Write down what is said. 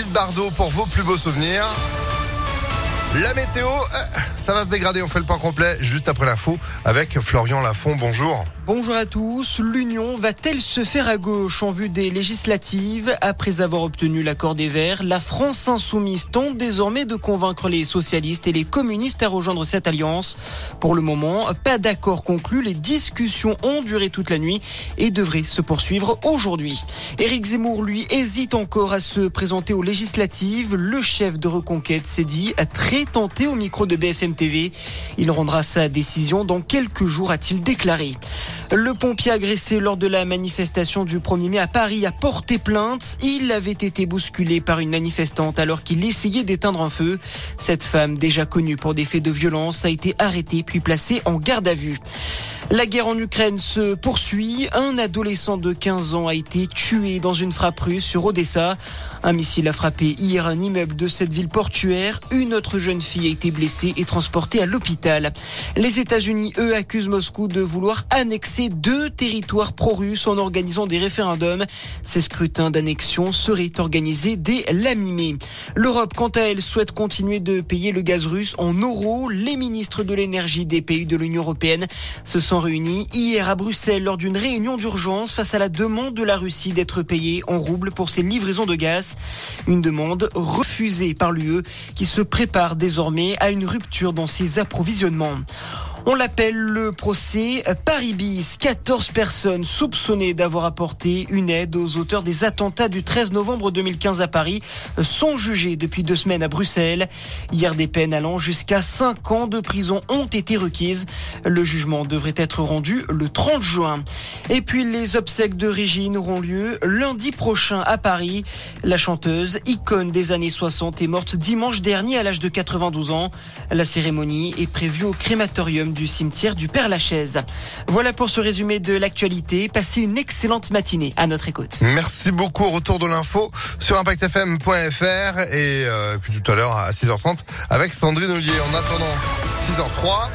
Brigitte Bardot pour vos plus beaux souvenirs. La météo, euh, ça va se dégrader, on fait le point complet juste après l'info avec Florian Lafont, bonjour. Bonjour à tous. L'Union va-t-elle se faire à gauche en vue des législatives? Après avoir obtenu l'accord des Verts, la France insoumise tente désormais de convaincre les socialistes et les communistes à rejoindre cette alliance. Pour le moment, pas d'accord conclu. Les discussions ont duré toute la nuit et devraient se poursuivre aujourd'hui. Éric Zemmour, lui, hésite encore à se présenter aux législatives. Le chef de Reconquête s'est dit très tenté au micro de BFM Il rendra sa décision dans quelques jours, a-t-il déclaré. Le pompier agressé lors de la manifestation du 1er mai à Paris a porté plainte. Il avait été bousculé par une manifestante alors qu'il essayait d'éteindre un feu. Cette femme, déjà connue pour des faits de violence, a été arrêtée puis placée en garde à vue. La guerre en Ukraine se poursuit. Un adolescent de 15 ans a été tué dans une frappe russe sur Odessa. Un missile a frappé hier un immeuble de cette ville portuaire. Une autre jeune fille a été blessée et transportée à l'hôpital. Les États-Unis, eux, accusent Moscou de vouloir annexer deux territoires pro-russes en organisant des référendums. Ces scrutins d'annexion seraient organisés dès la mi-mai. L'Europe, quant à elle, souhaite continuer de payer le gaz russe en euros. Les ministres de l'énergie des pays de l'Union européenne se sont réunis hier à Bruxelles lors d'une réunion d'urgence face à la demande de la Russie d'être payée en roubles pour ses livraisons de gaz. Une demande refusée par l'UE qui se prépare désormais à une rupture dans ses approvisionnements. On l'appelle le procès Paris-Bis. 14 personnes soupçonnées d'avoir apporté une aide aux auteurs des attentats du 13 novembre 2015 à Paris sont jugées depuis deux semaines à Bruxelles. Hier, des peines allant jusqu'à 5 ans de prison ont été requises. Le jugement devrait être rendu le 30 juin. Et puis, les obsèques de Régine auront lieu lundi prochain à Paris. La chanteuse, icône des années 60, est morte dimanche dernier à l'âge de 92 ans. La cérémonie est prévue au crématorium du cimetière du Père Lachaise. Voilà pour ce résumé de l'actualité. Passez une excellente matinée à notre écoute. Merci beaucoup. Retour de l'info sur impactfm.fr et euh, puis tout à l'heure à 6h30 avec Sandrine Ollier. En attendant 6h03.